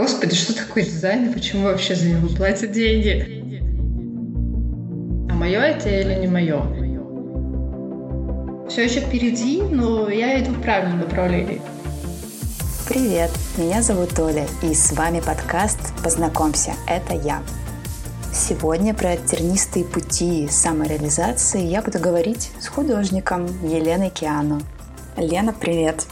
Господи, что такое дизайн и почему вообще за него платят деньги? А мое это или не мое? Все еще впереди, но я иду в правильном направлении. Привет, меня зовут Оля, и с вами подкаст «Познакомься, это я». Сегодня про тернистые пути самореализации я буду говорить с художником Еленой Киану. Лена, привет!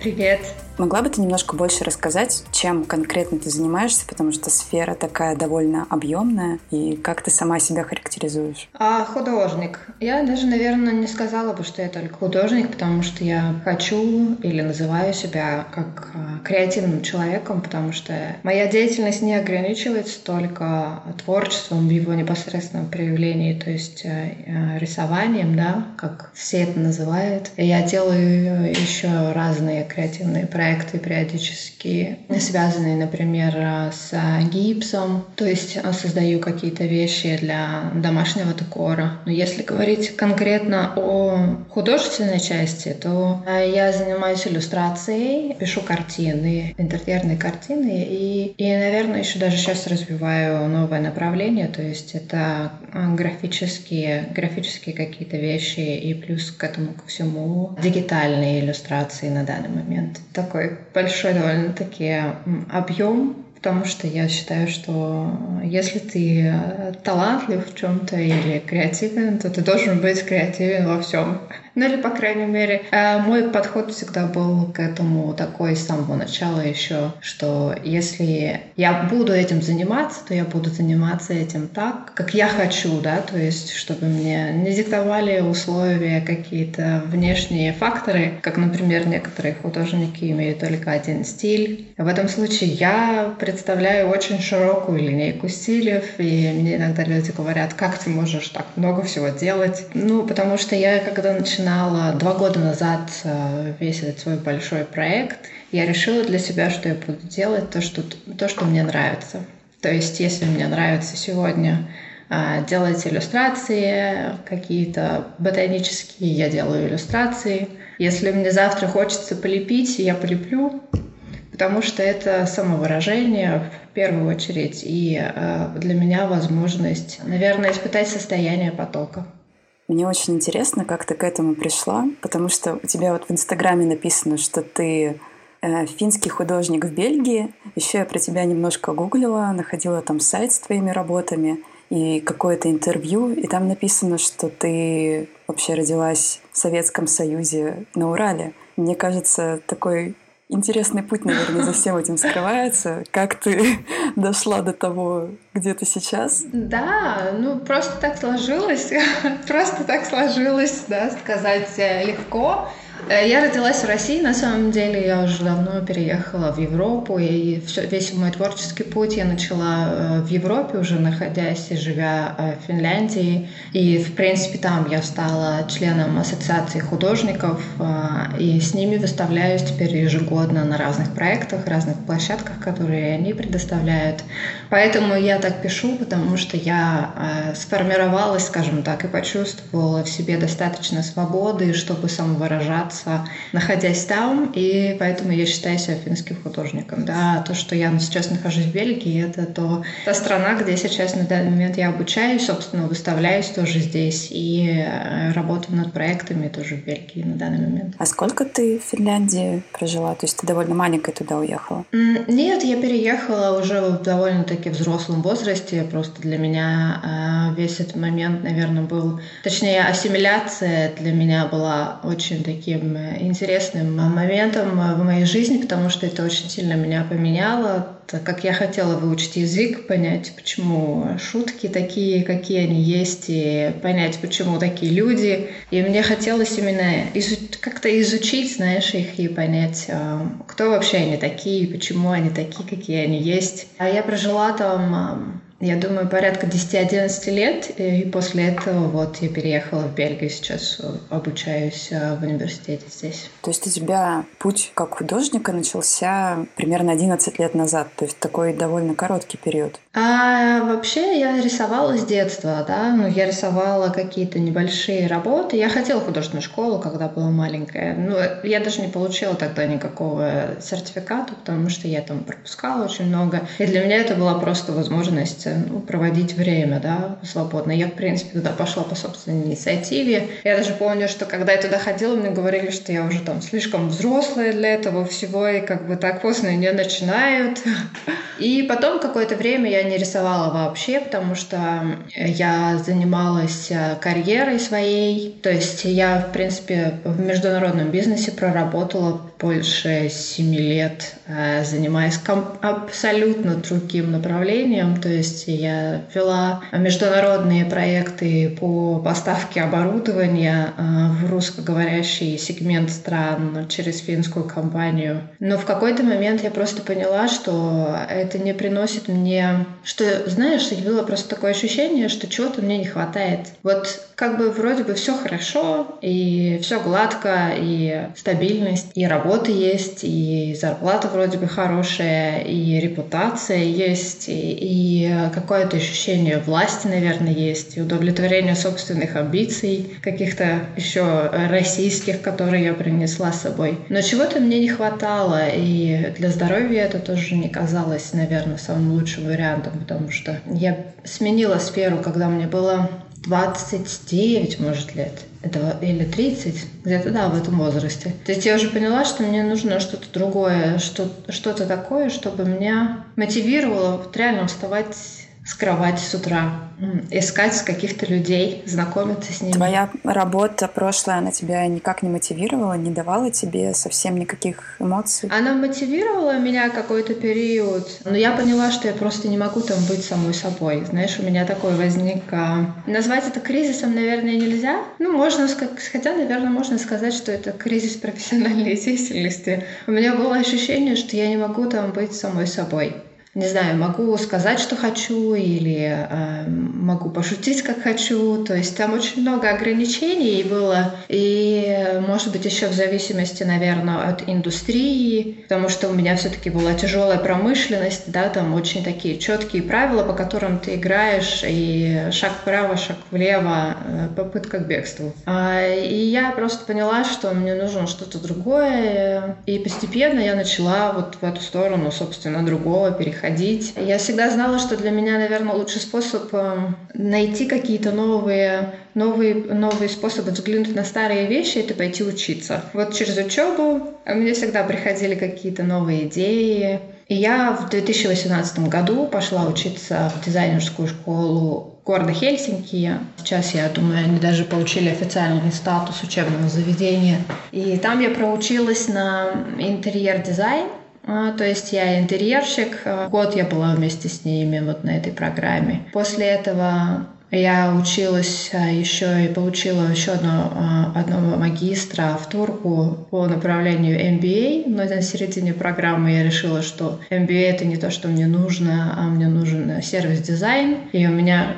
Привет! Могла бы ты немножко больше рассказать, чем конкретно ты занимаешься, потому что сфера такая довольно объемная, и как ты сама себя характеризуешь? А, художник. Я даже, наверное, не сказала бы, что я только художник, потому что я хочу или называю себя как а, креативным человеком, потому что моя деятельность не ограничивается только творчеством в его непосредственном проявлении, то есть э, э, рисованием, да, как все это называют. Я делаю еще разные креативные проекты проекты периодически, связанные, например, с гипсом, то есть создаю какие-то вещи для домашнего декора. Но если говорить конкретно о художественной части, то я занимаюсь иллюстрацией, пишу картины, интерьерные картины, и, и наверное, еще даже сейчас развиваю новое направление, то есть это графические, графические какие-то вещи и плюс к этому ко всему дигитальные иллюстрации на данный момент. Такой такой большой довольно-таки объем, потому что я считаю, что если ты талантлив в чем-то или креативен, то ты должен быть креативен во всем. Ну или, по крайней мере, э, мой подход всегда был к этому такой с самого начала еще, что если я буду этим заниматься, то я буду заниматься этим так, как я хочу, да, то есть чтобы мне не диктовали условия какие-то внешние факторы, как, например, некоторые художники имеют только один стиль. В этом случае я представляю очень широкую линейку стилей, и мне иногда люди говорят, как ты можешь так много всего делать? Ну, потому что я, когда начинала начинала два года назад э, весь этот свой большой проект, я решила для себя, что я буду делать то, что, то, что мне нравится. То есть, если мне нравится сегодня э, делать иллюстрации какие-то ботанические, я делаю иллюстрации. Если мне завтра хочется полепить, я полеплю, потому что это самовыражение в первую очередь и э, для меня возможность, наверное, испытать состояние потока. Мне очень интересно, как ты к этому пришла, потому что у тебя вот в Инстаграме написано, что ты э, финский художник в Бельгии. Еще я про тебя немножко гуглила, находила там сайт с твоими работами и какое-то интервью, и там написано, что ты вообще родилась в Советском Союзе на Урале. Мне кажется, такой интересный путь, наверное, за всем этим скрывается. Как ты дошла до того, где ты сейчас? Да, ну просто так сложилось. Просто так сложилось, да, сказать э, легко. Э, я родилась в России, на самом деле я уже давно переехала в Европу, и все, весь мой творческий путь я начала э, в Европе, уже находясь и живя э, в Финляндии. И, в принципе, там я стала членом Ассоциации художников, и с ними выставляюсь теперь ежегодно на разных проектах, разных площадках, которые они предоставляют. Поэтому я так пишу, потому что я сформировалась, скажем так, и почувствовала в себе достаточно свободы, чтобы самовыражаться развиваться, находясь там, и поэтому я считаю себя финским художником. Да, то, что я сейчас нахожусь в Бельгии, это то, та страна, где сейчас на данный момент я обучаюсь, собственно, выставляюсь тоже здесь и э, работаю над проектами тоже в Бельгии на данный момент. А сколько ты в Финляндии прожила? То есть ты довольно маленькая туда уехала? Нет, я переехала уже в довольно-таки взрослом возрасте. Просто для меня э, весь этот момент, наверное, был... Точнее, ассимиляция для меня была очень таким таким э, интересным моментом э, в моей жизни, потому что это очень сильно меня поменяло. Так как я хотела выучить язык, понять, почему шутки такие, какие они есть, и понять, почему такие люди. И мне хотелось именно изу- как-то изучить, знаешь, их и понять, э, кто вообще они такие, почему они такие, какие они есть. А я прожила там я думаю, порядка 10-11 лет, и после этого вот я переехала в Бельгию, сейчас обучаюсь в университете здесь. То есть у тебя путь как художника начался примерно 11 лет назад, то есть такой довольно короткий период. А вообще я рисовала с детства, да, ну я рисовала какие-то небольшие работы. Я хотела художественную школу, когда была маленькая. Ну, я даже не получила тогда никакого сертификата, потому что я там пропускала очень много. И для меня это была просто возможность ну, проводить время, да, свободно. Я, в принципе, туда пошла по собственной инициативе. Я даже помню, что когда я туда ходила, мне говорили, что я уже там слишком взрослая для этого всего, и как бы так поздно не начинают. И потом какое-то время я не рисовала вообще, потому что я занималась э, карьерой своей. То есть я, в принципе, в международном бизнесе проработала больше семи лет, э, занимаясь абсолютно другим направлением. То есть я вела международные проекты по поставке оборудования э, в русскоговорящий сегмент стран через финскую компанию. Но в какой-то момент я просто поняла, что это не приносит мне... Что, знаешь, было просто такое ощущение, что чего-то мне не хватает. Вот как бы вроде бы все хорошо, и все гладко, и стабильность, и работа есть, и зарплата вроде бы хорошая, и репутация есть, и, и какое-то ощущение власти, наверное, есть, и удовлетворение собственных амбиций, каких-то еще российских, которые я принесла с собой. Но чего-то мне не хватало, и для здоровья это тоже не казалось, наверное, самым лучшим вариантом, потому что я сменила сферу, когда мне было 29, может, лет. Это, или 30, где-то, да, в этом возрасте. То есть я уже поняла, что мне нужно что-то другое, что, что-то такое, чтобы меня мотивировало вот реально вставать с кровати с утра, искать каких-то людей, знакомиться с ними. Твоя работа прошлая, она тебя никак не мотивировала, не давала тебе совсем никаких эмоций? Она мотивировала меня какой-то период, но я поняла, что я просто не могу там быть самой собой. Знаешь, у меня такой возник... А... Назвать это кризисом, наверное, нельзя. Ну, можно, хотя, наверное, можно сказать, что это кризис профессиональной деятельности. У меня было ощущение, что я не могу там быть самой собой не знаю, могу сказать, что хочу, или э, могу пошутить, как хочу. То есть там очень много ограничений было. И, может быть, еще в зависимости, наверное, от индустрии, потому что у меня все-таки была тяжелая промышленность, да, там очень такие четкие правила, по которым ты играешь, и шаг вправо, шаг влево, э, попытка к бегству. А, и я просто поняла, что мне нужно что-то другое, и постепенно я начала вот в эту сторону, собственно, другого переходить ходить. Я всегда знала, что для меня, наверное, лучший способ эм, найти какие-то новые, новые, новые способы взглянуть на старые вещи — это пойти учиться. Вот через учебу мне всегда приходили какие-то новые идеи. И я в 2018 году пошла учиться в дизайнерскую школу города Хельсинки. Сейчас, я думаю, они даже получили официальный статус учебного заведения. И там я проучилась на интерьер-дизайн. А, то есть я интерьерщик. А, год я была вместе с ними вот на этой программе. После этого я училась а, еще и получила еще одно, а, одного магистра в Турку по направлению MBA, но на середине программы я решила, что MBA это не то, что мне нужно, а мне нужен сервис-дизайн. И у меня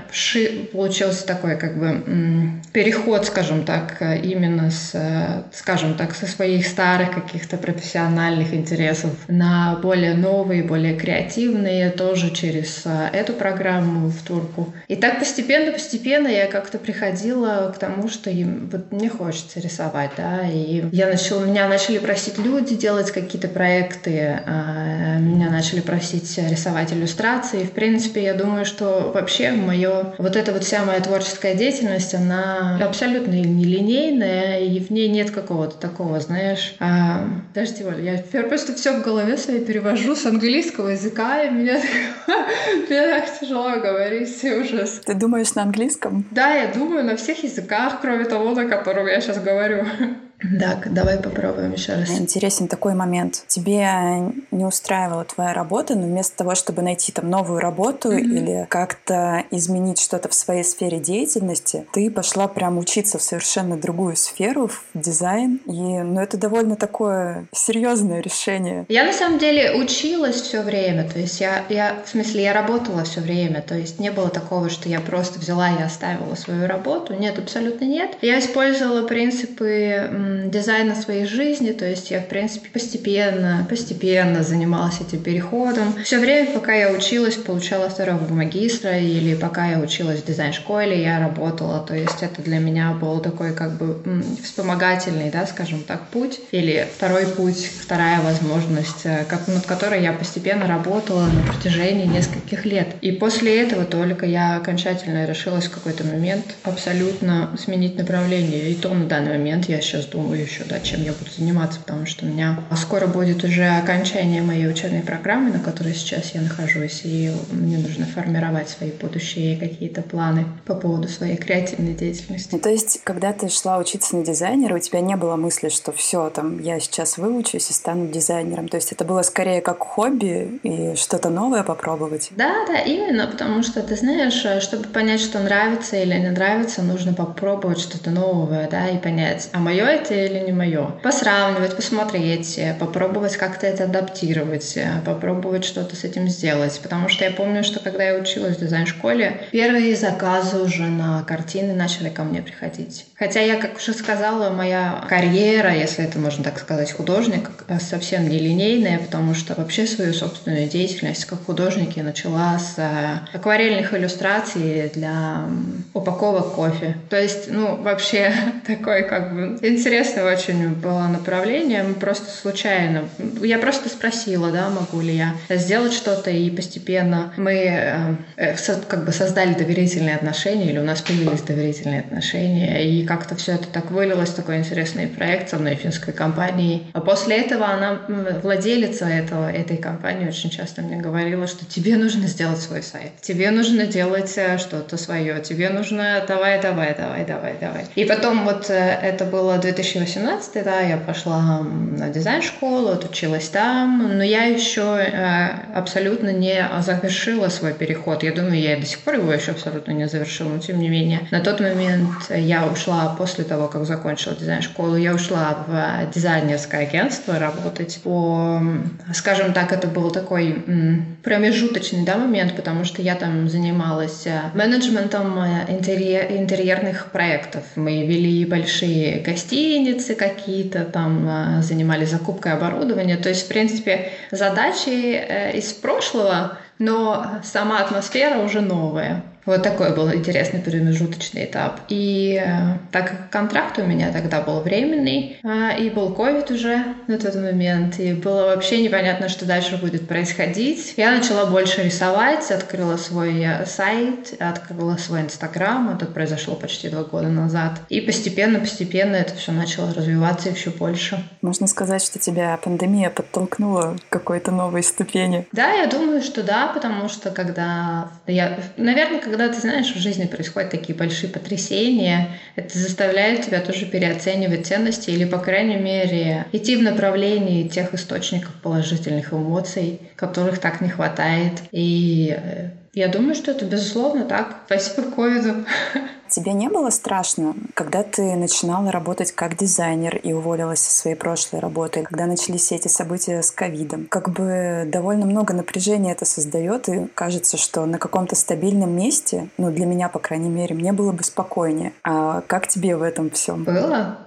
получился такой как бы переход, скажем так, именно с, скажем так, со своих старых каких-то профессиональных интересов на более новые, более креативные, тоже через а, эту программу в Турку. И так постепенно постепенно-постепенно я как-то приходила к тому, что им, вот мне хочется рисовать, да, и я начала, меня начали просить люди делать какие-то проекты, а меня начали просить рисовать иллюстрации. В принципе, я думаю, что вообще мое, вот эта вот вся моя творческая деятельность, она абсолютно нелинейная, и в ней нет какого-то такого, знаешь, а, даже тем я просто все в голове своей перевожу с английского языка, и мне так тяжело говорить, ужас. Ты думаешь, на английском? Да, я думаю на всех языках, кроме того, на котором я сейчас говорю. Так, давай попробуем еще раз. Интересен такой момент. Тебе не устраивала твоя работа, но вместо того, чтобы найти там новую работу mm-hmm. или как-то изменить что-то в своей сфере деятельности, ты пошла прям учиться в совершенно другую сферу, в дизайн. И, ну, это довольно такое серьезное решение. Я на самом деле училась все время, то есть я, я, в смысле, я работала все время, то есть не было такого, что я просто взяла и оставила свою работу. Нет, абсолютно нет. Я использовала принципы дизайна своей жизни, то есть я, в принципе, постепенно, постепенно занималась этим переходом. Все время, пока я училась, получала второго магистра, или пока я училась в дизайн-школе, я работала, то есть это для меня был такой как бы вспомогательный, да, скажем так, путь, или второй путь, вторая возможность, э, как, над которой я постепенно работала на протяжении нескольких лет. И после этого только я окончательно решилась в какой-то момент абсолютно сменить направление. И то на данный момент я сейчас думаю еще, да, чем я буду заниматься, потому что у меня скоро будет уже окончание моей учебной программы, на которой сейчас я нахожусь, и мне нужно формировать свои будущие какие-то планы по поводу своей креативной деятельности. Ну, то есть, когда ты шла учиться на дизайнера, у тебя не было мысли, что все, там, я сейчас выучусь и стану дизайнером. То есть это было скорее как хобби и что-то новое попробовать? Да, да, именно, потому что, ты знаешь, чтобы понять, что нравится или не нравится, нужно попробовать что-то новое, да, и понять, а мое это или не мое. Посравнивать, посмотреть, попробовать как-то это адаптировать, попробовать что-то с этим сделать. Потому что я помню, что когда я училась в дизайн-школе, первые заказы уже на картины начали ко мне приходить. Хотя я, как уже сказала, моя карьера, если это можно так сказать, художник, совсем не линейная, потому что вообще свою собственную деятельность как художник я начала с э, акварельных иллюстраций для упаковок кофе. То есть, ну, вообще такой как бы интересный очень было направление. Мы просто случайно, я просто спросила, да, могу ли я сделать что-то, и постепенно мы э, э как бы создали доверительные отношения, или у нас появились доверительные отношения, и как-то все это так вылилось, такой интересный проект со мной финской компании. А после этого она, владелица этого, этой компании, очень часто мне говорила, что тебе нужно сделать свой сайт, тебе нужно делать э, что-то свое, тебе нужно давай, давай, давай, давай, давай. И потом вот э, это было 2018, да, я пошла на дизайн-школу, отучилась там, но я еще э, абсолютно не завершила свой переход. Я думаю, я до сих пор его еще абсолютно не завершила, но тем не менее. На тот момент я ушла после того, как закончила дизайн-школу, я ушла в дизайнерское агентство работать по, скажем так, это был такой промежуточный да, момент, потому что я там занималась э, менеджментом э, интерьер, интерьерных проектов. Мы вели большие гостиницы какие-то, там занимались закупкой оборудования. То есть, в принципе, задачи из прошлого, но сама атмосфера уже новая. Вот такой был интересный промежуточный этап. И э, так как контракт у меня тогда был временный, э, и был ковид уже на тот момент, и было вообще непонятно, что дальше будет происходить, я начала больше рисовать, открыла свой э, сайт, открыла свой инстаграм, это произошло почти два года назад. И постепенно-постепенно это все начало развиваться еще больше. Можно сказать, что тебя пандемия подтолкнула к какой-то новой ступени? Да, я думаю, что да, потому что когда я, наверное, когда когда ты знаешь, в жизни происходят такие большие потрясения, это заставляет тебя тоже переоценивать ценности или, по крайней мере, идти в направлении тех источников положительных эмоций, которых так не хватает. И э, я думаю, что это безусловно так. Спасибо ковиду. Тебе не было страшно, когда ты начинала работать как дизайнер и уволилась со своей прошлой работы, когда начались все эти события с ковидом? Как бы довольно много напряжения это создает, и кажется, что на каком-то стабильном месте, ну, для меня, по крайней мере, мне было бы спокойнее. А как тебе в этом всем? Было.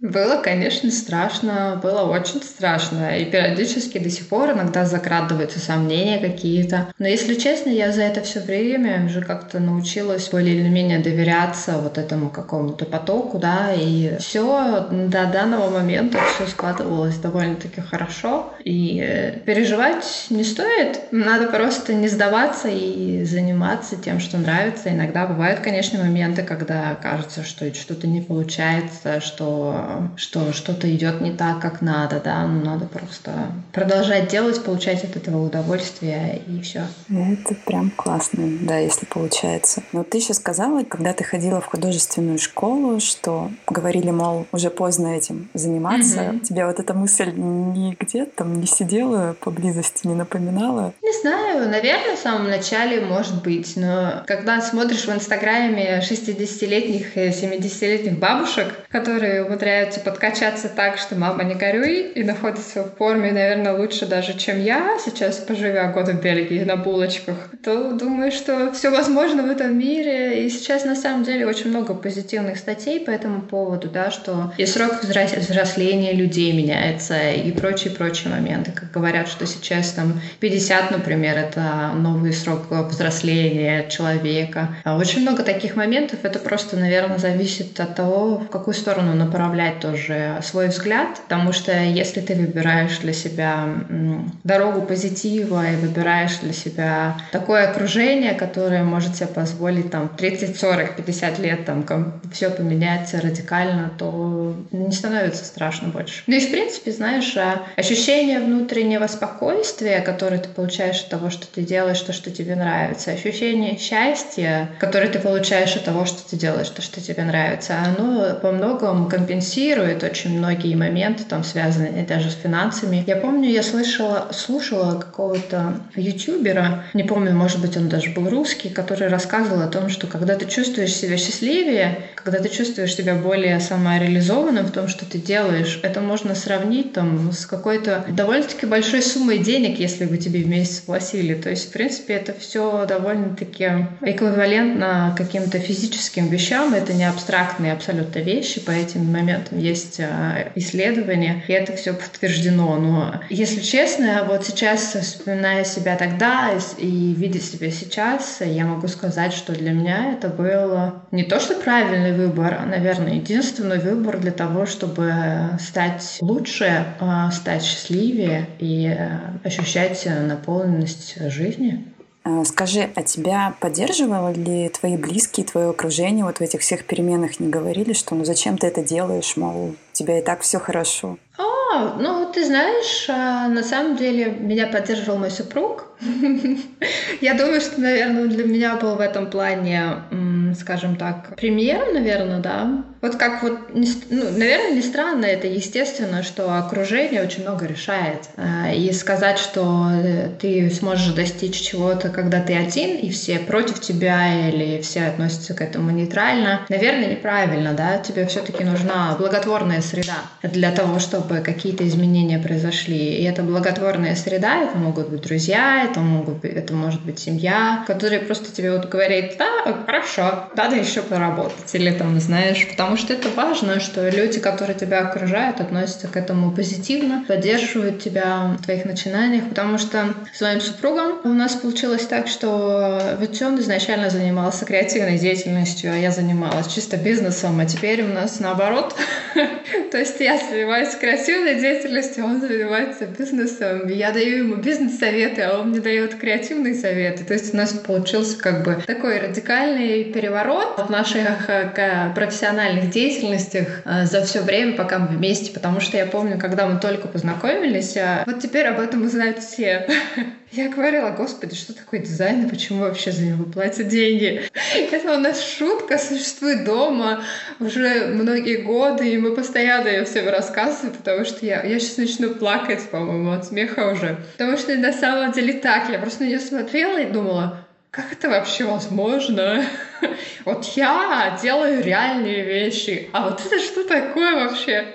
Было, конечно, страшно, было очень страшно. И периодически до сих пор иногда закрадываются сомнения какие-то. Но если честно, я за это все время уже как-то научилась более или менее доверяться вот этому какому-то потоку, да, и все до данного момента все складывалось довольно-таки хорошо. И э, переживать не стоит, надо просто не сдаваться и заниматься тем, что нравится. Иногда бывают, конечно, моменты, когда кажется, что что-то не получается, что что что-то идет не так, как надо, да, ну надо просто продолжать делать, получать от этого удовольствие и все. Это прям классно, да, если получается. Но ты еще сказала, когда ты ходила в художественную школу, что говорили, мол, уже поздно этим заниматься. Mm-hmm. Тебе вот эта мысль нигде там не сидела поблизости, не напоминала? Не знаю, наверное, в самом начале может быть, но когда смотришь в Инстаграме 60-летних и 70-летних бабушек, которые умудряются подкачаться так, что мама не горюй, и находятся в форме, наверное, лучше даже, чем я сейчас, поживя год в Бельгии на булочках, то думаю, что все возможно в этом мире. И сейчас, на самом деле, очень много позитивных статей по этому поводу, да, что и срок взросления людей меняется, и прочие-прочие моменты. Как говорят, что сейчас там 50, например, это новый срок взросления человека. А очень много таких моментов. Это просто, наверное, зависит от того, в какую сторону направлять тоже свой взгляд. Потому что если ты выбираешь для себя дорогу позитива и выбираешь для себя такое окружение, которое может себе позволить там 30, 40, 50 лет там все поменяться радикально, то не становится страшно больше. Ну и в принципе, знаешь, а ощущение внутреннего спокойствия, которое ты получаешь от того, что ты делаешь то, что тебе нравится, ощущение счастья, которое ты получаешь от того, что ты делаешь то, что тебе нравится, оно по многому компенсирует очень многие моменты, там связанные даже с финансами. Я помню, я слышала, слушала какого-то ютубера, не помню, может быть, он даже был русский, который рассказывал о том, что когда ты чувствуешь себя счастливее, когда ты чувствуешь себя более самореализованным в том, что ты делаешь, это можно сравнить там с какой-то довольно-таки большой суммой денег, если бы тебе в месяц платили. То есть, в принципе, это все довольно-таки эквивалентно каким-то физическим вещам. Это не абстрактные абсолютно вещи. По этим моментам есть а, исследования, и это все подтверждено. Но, если честно, вот сейчас, вспоминая себя тогда и видя себя сейчас, я могу сказать, что для меня это был не то, что правильный выбор, а, наверное, единственный выбор для того, чтобы стать лучше, а, стать счастливее и э, ощущать наполненность жизни. А, скажи, а тебя поддерживали ли твои близкие, твое окружение вот в этих всех переменах не говорили, что ну зачем ты это делаешь, мол, у тебя и так все хорошо? А, ну ты знаешь, на самом деле меня поддерживал мой супруг. Я думаю, что, наверное, для меня был в этом плане скажем так, примером, наверное, да. Вот как вот, ну, наверное, не странно, это естественно, что окружение очень много решает. А, и сказать, что э, ты сможешь достичь чего-то, когда ты один, и все против тебя, или все относятся к этому нейтрально, наверное, неправильно, да. Тебе все-таки нужна благотворная среда для того, чтобы какие-то изменения произошли. И эта благотворная среда, это могут быть друзья, это, могут это может быть семья, которые просто тебе вот говорят, да, хорошо, надо еще поработать. Или там, знаешь, потому что это важно, что люди, которые тебя окружают, относятся к этому позитивно, поддерживают тебя в твоих начинаниях, потому что с моим супругом у нас получилось так, что ведь он изначально занимался креативной деятельностью, а я занималась чисто бизнесом, а теперь у нас наоборот. То есть я занимаюсь креативной деятельностью, он занимается бизнесом. Я даю ему бизнес-советы, а он мне дает креативные советы. То есть у нас получился как бы такой радикальный переворот в наших э, профессиональных деятельностях э, за все время, пока мы вместе, потому что я помню, когда мы только познакомились, э, вот теперь об этом узнают все. Я говорила, господи, что такое дизайн и почему вообще за него платят деньги? Это у нас шутка существует дома уже многие годы, и мы постоянно ее всем рассказываем, потому что я, я сейчас начну плакать, по-моему, от смеха уже. Потому что на самом деле так, я просто на нее смотрела и думала, как это вообще возможно? Вот я делаю реальные вещи, а вот это что такое вообще?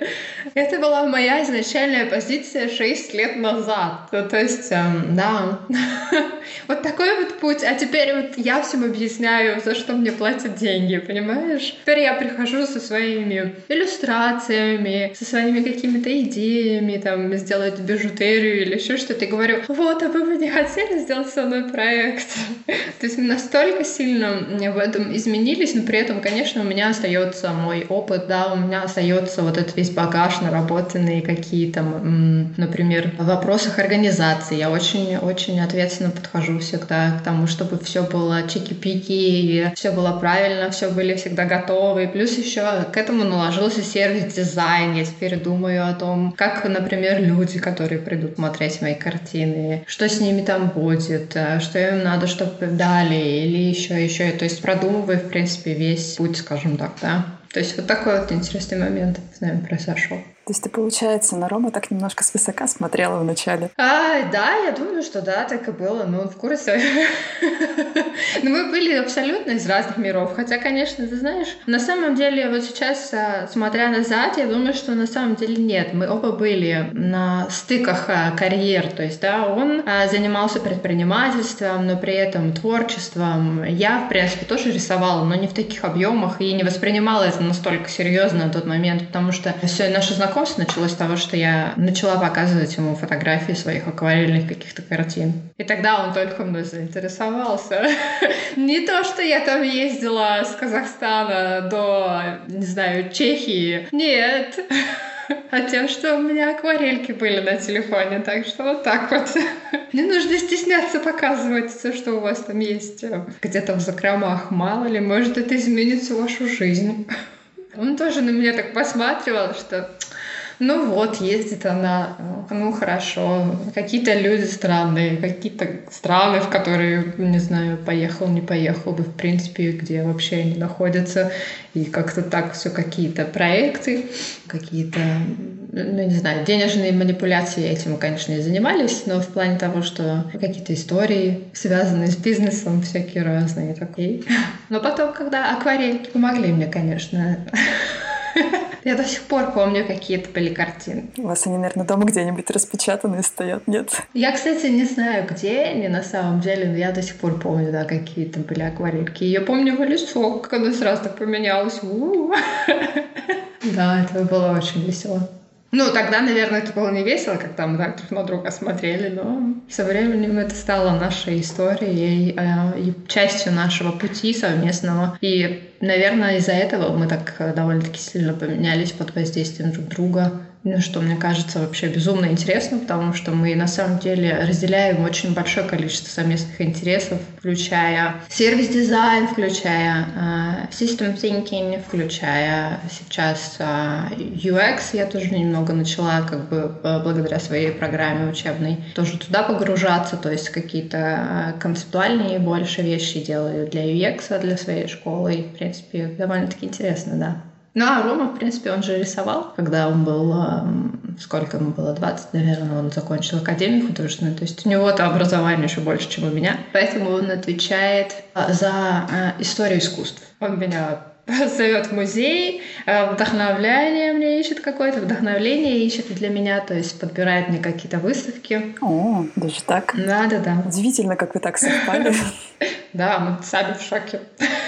Это была моя изначальная позиция 6 лет назад. То, то есть, эм, да, вот такой вот путь. А теперь вот я всем объясняю, за что мне платят деньги, понимаешь? Теперь я прихожу со своими иллюстрациями, со своими какими-то идеями, там, сделать бижутерию или еще что-то, и говорю, вот, а вы бы не хотели сделать со мной проект? То есть настолько сильно в этом изменились, но при этом, конечно, у меня остается мой опыт, да, у меня остается вот этот весь багаж наработанные какие-то, например, в вопросах организации. Я очень-очень ответственно подхожу всегда к тому, чтобы все было чики-пики, все было правильно, все были всегда готовы. И плюс еще к этому наложился сервис-дизайн. Я теперь думаю о том, как, например, люди, которые придут смотреть мои картины, что с ними там будет, э, что им надо, чтобы дали, или еще, еще. То есть продумываю, в принципе, весь путь, скажем так, да. То есть вот такой вот интересный момент с нами произошел. То есть ты, получается, на Рома так немножко свысока смотрела вначале? А, да, я думаю, что да, так и было. Ну, он в курсе. Но мы были абсолютно из разных миров. Хотя, конечно, ты знаешь, на самом деле, вот сейчас, а, смотря назад, я думаю, что на самом деле нет. Мы оба были на стыках а, карьер. То есть, да, он а, занимался предпринимательством, но при этом творчеством. Я, в принципе, тоже рисовала, но не в таких объемах и не воспринимала это настолько серьезно на тот момент, потому что все наше знакомство знакомство началось с того, что я начала показывать ему фотографии своих акварельных каких-то картин. И тогда он только мной заинтересовался. Не то, что я там ездила с Казахстана до, не знаю, Чехии. Нет. А тем, что у меня акварельки были на телефоне, так что вот так вот. Не нужно стесняться показывать все, что у вас там есть где-то в закромах. Мало ли, может, это изменит всю вашу жизнь. Он тоже на меня так посматривал, что ну вот, ездит она, ну хорошо. Какие-то люди странные, какие-то страны, в которые, не знаю, поехал, не поехал бы, в принципе, где вообще они находятся. И как-то так все какие-то проекты, какие-то, ну не знаю, денежные манипуляции этим, конечно, не занимались, но в плане того, что какие-то истории, связанные с бизнесом, всякие разные такие. Но потом, когда акварельки помогли мне, конечно, Я до сих пор помню, какие это были картины. У вас они, наверное, дома где-нибудь распечатанные стоят, нет? Я, кстати, не знаю, где они на самом деле, но я до сих пор помню, да, какие там были акварельки. Я помню его лицо, как оно сразу так поменялось. Да, это было очень весело. Ну, тогда, наверное, это было не весело, когда мы так друг на друга смотрели, но со временем это стало нашей историей э, и частью нашего пути совместного. И, наверное, из-за этого мы так довольно-таки сильно поменялись под воздействием друг друга что мне кажется вообще безумно интересно, потому что мы на самом деле разделяем очень большое количество совместных интересов, включая сервис-дизайн, включая uh, system thinking, включая сейчас uh, UX. Я тоже немного начала как бы благодаря своей программе учебной тоже туда погружаться, то есть какие-то концептуальные больше вещи делаю для UX, для своей школы. И, в принципе, довольно-таки интересно, да. Ну, а Рома, в принципе, он же рисовал, когда он был, сколько ему было, 20, наверное, он закончил академию художественную, то есть у него-то образование еще больше, чем у меня. Поэтому он отвечает а, за а, историю искусств. Он меня зовет в музей, а, вдохновление мне ищет какое-то, вдохновление ищет для меня, то есть подбирает мне какие-то выставки. О, даже так? Да, да, да. Удивительно, как вы так совпали. Да, мы сами в шоке.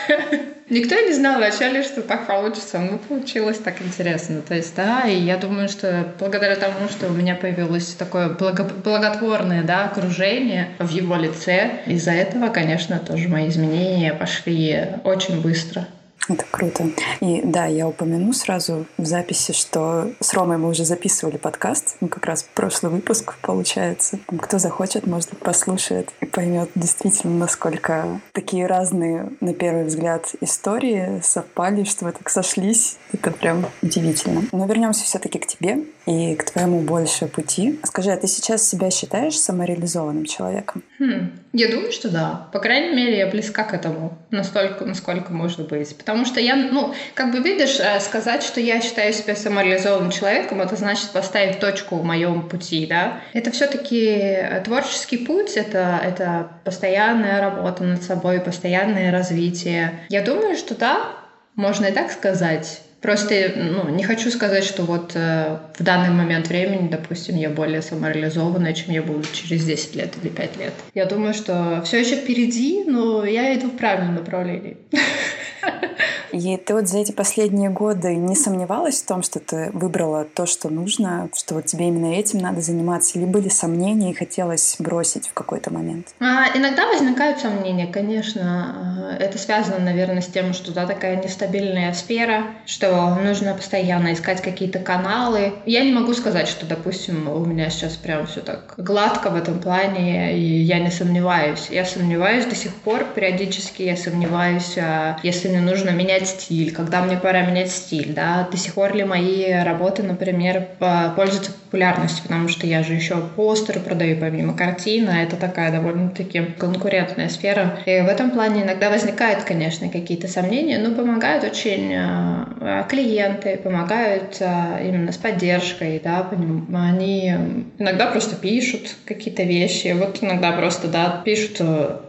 Никто не знал вначале, что так получится, но получилось так интересно. То есть, да, и я думаю, что благодаря тому, что у меня появилось такое благо благотворное да, окружение в его лице, из-за этого, конечно, тоже мои изменения пошли очень быстро. Это круто. И да, я упомяну сразу в записи, что с Ромой мы уже записывали подкаст, ну, как раз прошлый выпуск получается. Кто захочет, может быть, послушает и поймет действительно, насколько такие разные, на первый взгляд, истории совпали, что вы так сошлись. Это прям удивительно. Но вернемся все-таки к тебе и к твоему больше пути. Скажи, а ты сейчас себя считаешь самореализованным человеком? Хм, я думаю, что да. По крайней мере, я близка к этому настолько, насколько может быть. Потому что я, ну, как бы видишь, э, сказать, что я считаю себя самореализованным человеком, это значит поставить точку в моем пути, да. Это все-таки э, творческий путь, это, это постоянная работа над собой, постоянное развитие. Я думаю, что да, можно и так сказать. Просто ну, не хочу сказать, что вот э, в данный момент времени, допустим, я более самореализованная, чем я буду через 10 лет или 5 лет. Я думаю, что все еще впереди, но я иду в правильном направлении. И ты вот за эти последние годы не сомневалась в том, что ты выбрала то, что нужно, что вот тебе именно этим надо заниматься? Или были сомнения и хотелось бросить в какой-то момент? А, иногда возникают сомнения, конечно. А, это связано, наверное, с тем, что да, такая нестабильная сфера, что нужно постоянно искать какие-то каналы. Я не могу сказать, что, допустим, у меня сейчас прям все так гладко в этом плане, и я не сомневаюсь. Я сомневаюсь до сих пор, периодически я сомневаюсь, а, если мне нужно менять стиль, когда мне пора менять стиль, да, до сих пор ли мои работы, например, пользуются популярностью, потому что я же еще постеры продаю помимо картины, а это такая довольно-таки конкурентная сфера. И в этом плане иногда возникают, конечно, какие-то сомнения, но помогают очень а, клиенты, помогают а, именно с поддержкой, да, они иногда просто пишут какие-то вещи, вот иногда просто, да, пишут,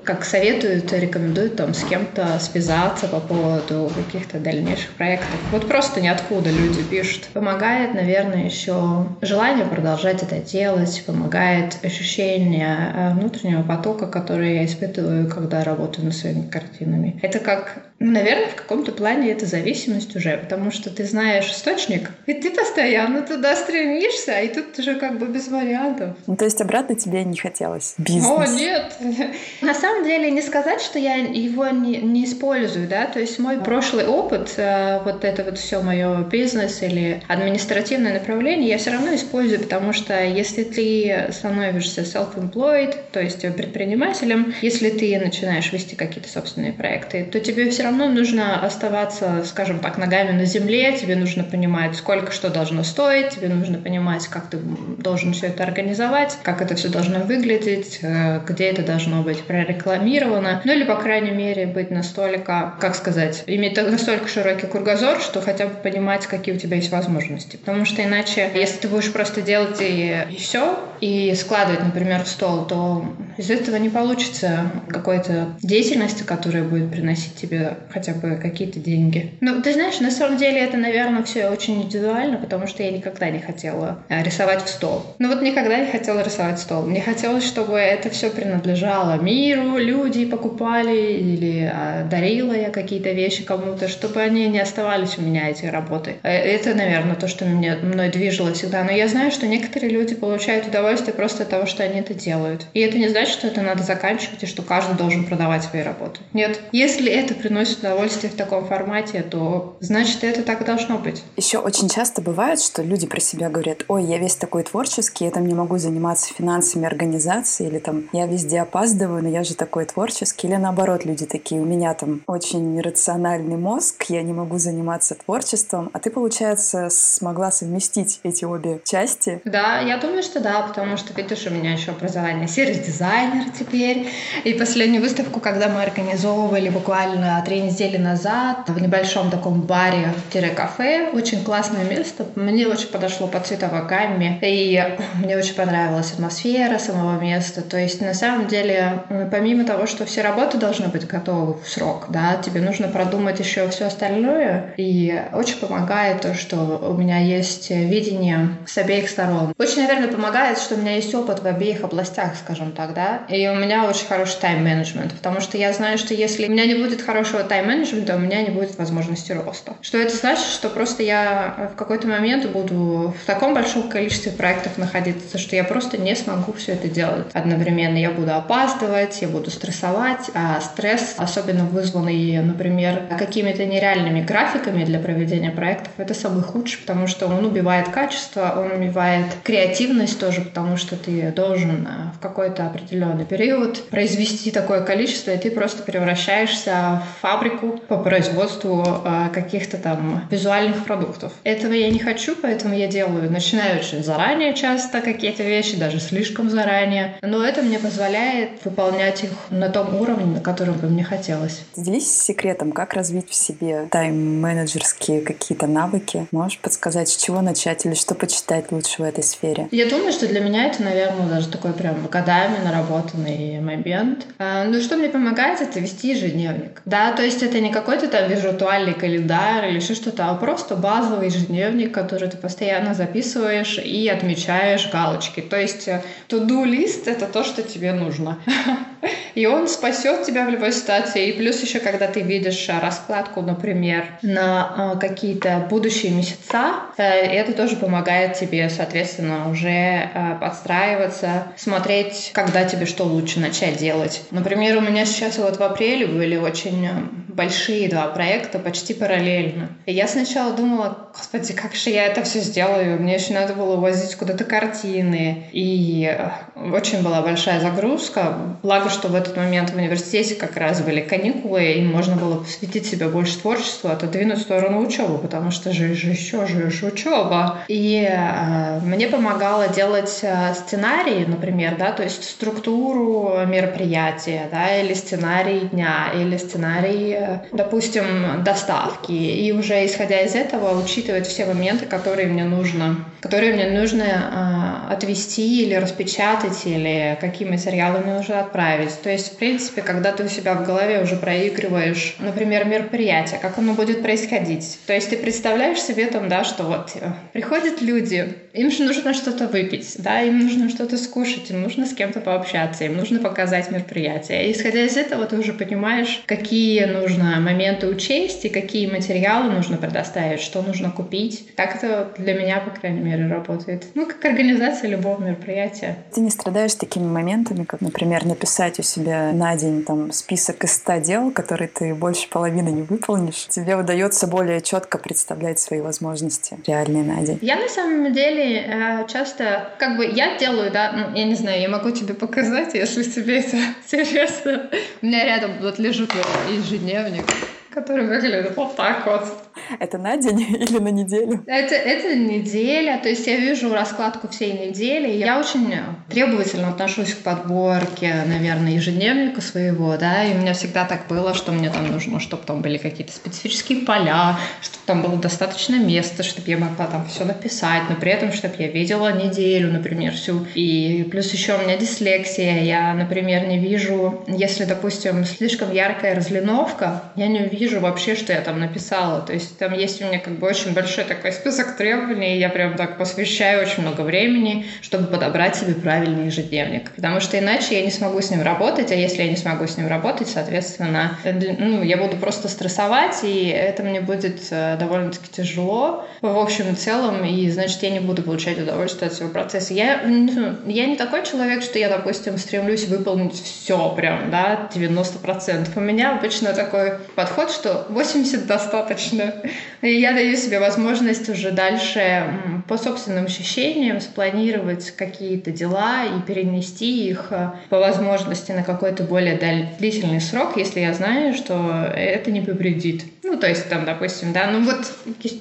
как советуют, рекомендуют там с кем-то связаться по поводу каких-то дальнейших проектов. Вот просто ниоткуда люди пишут. Помогает, наверное, еще желание продолжать это делать, помогает ощущение э, внутреннего потока, который я испытываю, когда работаю над своими картинами. Это как наверное, в каком-то плане это зависимость уже, потому что ты знаешь источник, и ты постоянно туда стремишься, и тут уже как бы без вариантов. Ну, то есть обратно тебе не хотелось бизнес? О, нет! На самом деле не сказать, что я его не, не использую, да, то есть мой прошлый опыт, э, вот это вот все мое бизнес или административное направление, я все равно использую, потому что если ты становишься self-employed, то есть предпринимателем, если ты начинаешь вести какие-то собственные проекты, то тебе все равно нужно оставаться, скажем так, ногами на земле, тебе нужно понимать, сколько что должно стоить, тебе нужно понимать, как ты должен все это организовать, как это все должно выглядеть, э, где это должно быть прорекламировано, ну или, по крайней мере, быть настолько, как сказать, иметь настолько широкий кругозор, что хотя бы понимать, какие у тебя есть возможности. Потому что иначе, если ты будешь просто делать и, и все, и складывать, например, в стол, то из этого не получится какой-то деятельности, которая будет приносить тебе хотя бы какие-то деньги. Ну, ты знаешь, на самом деле это, наверное, все очень индивидуально, потому что я никогда не хотела э, рисовать в стол. Ну вот никогда не хотела рисовать в стол. Мне хотелось, чтобы это все принадлежало миру, люди покупали или а, дарила я какие-то вещи кому-то, чтобы они не оставались у меня, эти работы. Э, это, наверное, то, что меня, мной движило всегда. Но я знаю, что некоторые люди получают удовольствие просто от того, что они это делают. И это не значит, что это надо заканчивать и что каждый должен продавать свои работы. Нет. Если это приносит приносит удовольствие в таком формате, то значит это так должно быть. Еще очень часто бывает, что люди про себя говорят, ой, я весь такой творческий, я там не могу заниматься финансами организации, или там я везде опаздываю, но я же такой творческий. Или наоборот, люди такие, у меня там очень рациональный мозг, я не могу заниматься творчеством, а ты, получается, смогла совместить эти обе части. Да, я думаю, что да, потому что, видишь, у меня еще образование сервис-дизайнер теперь. И последнюю выставку, когда мы организовывали буквально три недели назад в небольшом таком баре-кафе. Очень классное место. Мне очень подошло по цветовой гамме. И мне очень понравилась атмосфера самого места. То есть, на самом деле, помимо того, что все работы должны быть готовы в срок, да, тебе нужно продумать еще все остальное. И очень помогает то, что у меня есть видение с обеих сторон. Очень, наверное, помогает, что у меня есть опыт в обеих областях, скажем так, да. И у меня очень хороший тайм-менеджмент, потому что я знаю, что если у меня не будет хорошего тайм-менеджмента у меня не будет возможности роста. Что это значит, что просто я в какой-то момент буду в таком большом количестве проектов находиться, что я просто не смогу все это делать одновременно. Я буду опаздывать, я буду стрессовать, а стресс, особенно вызванный, например, какими-то нереальными графиками для проведения проектов, это самый худший, потому что он убивает качество, он убивает креативность тоже, потому что ты должен э, в какой-то определенный период произвести такое количество, и ты просто превращаешься в фабрику по производству э, каких-то там визуальных продуктов. Этого я не хочу, поэтому я делаю, начинаю очень заранее часто какие-то вещи, даже слишком заранее. Но это мне позволяет выполнять их на том уровне, на котором бы мне хотелось. Делись секретом, как развить в себе тайм-менеджерские какие-то навыки. Можешь подсказать, с чего начать или что почитать лучше в этой сфере? Я думаю, что для меня это, наверное, даже такой прям годами наработанный момент. А, ну, что мне помогает, это вести ежедневник. Да, то есть это не какой-то там виртуальный календарь или еще что-то, а просто базовый ежедневник, который ты постоянно записываешь и отмечаешь галочки. То есть to-do лист — это то, что тебе нужно. И он спасет тебя в любой ситуации. И плюс еще, когда ты видишь раскладку, например, на а, какие-то будущие месяца, э, это тоже помогает тебе, соответственно, уже э, подстраиваться, смотреть, когда тебе что лучше начать делать. Например, у меня сейчас вот в апреле были очень большие два проекта почти параллельно. И я сначала думала, господи, как же я это все сделаю? Мне еще надо было возить куда-то картины. И э, очень была большая загрузка. Благо, что в этот момент в университете как раз были каникулы, и можно было посвятить себе больше творчеству, отодвинуть в сторону учебы, потому что же, еще же, же учеба. И э, мне помогало делать э, сценарии, например, да, то есть структуру мероприятия, да, или сценарий дня, или сценарий допустим, доставки, и уже исходя из этого учитывать все моменты, которые мне нужно, которые мне нужно э, отвести или распечатать, или какие материалы мне нужно отправить. То есть, в принципе, когда ты у себя в голове уже проигрываешь, например, мероприятие, как оно будет происходить. То есть ты представляешь себе там, да, что вот э, приходят люди, им же нужно что-то выпить, да, им нужно что-то скушать, им нужно с кем-то пообщаться, им нужно показать мероприятие. И исходя из этого ты уже понимаешь, какие нужно моменты учесть и какие материалы нужно предоставить, что нужно купить. Так это для меня, по крайней мере, работает. Ну, как организация любого мероприятия. Ты не страдаешь такими моментами, как, например, написать у себя на день там список из 100 дел, которые ты больше половины не выполнишь. Тебе удается более четко представлять свои возможности реальные на день. Я на самом деле э, часто, как бы я делаю, да, ну, я не знаю, я могу тебе показать, если тебе это интересно. У меня рядом вот лежит ежедневно дневник, который выглядит вот так вот. Это на день или на неделю? Это, это неделя, то есть я вижу раскладку всей недели. Я очень требовательно отношусь к подборке, наверное, ежедневника своего, да, и у меня всегда так было, что мне там нужно, чтобы там были какие-то специфические поля, чтобы там было достаточно места, чтобы я могла там все написать, но при этом, чтобы я видела неделю, например, всю. И плюс еще у меня дислексия, я, например, не вижу, если, допустим, слишком яркая разлиновка, я не увижу вообще, что я там написала, то есть там есть у меня как бы очень большой такой список требований, я прям так посвящаю очень много времени, чтобы подобрать себе правильный ежедневник. Потому что иначе я не смогу с ним работать, а если я не смогу с ним работать, соответственно, ну, я буду просто стрессовать, и это мне будет э, довольно-таки тяжело в общем и целом, и значит, я не буду получать удовольствие от всего процесса. Я, ну, я не такой человек, что я, допустим, стремлюсь выполнить все прям, да, 90%. У меня обычно такой подход, что 80 достаточно. Я даю себе возможность уже дальше по собственным ощущениям спланировать какие-то дела и перенести их э, по возможности на какой-то более длительный срок, если я знаю, что это не повредит. Ну, то есть там, допустим, да, ну вот,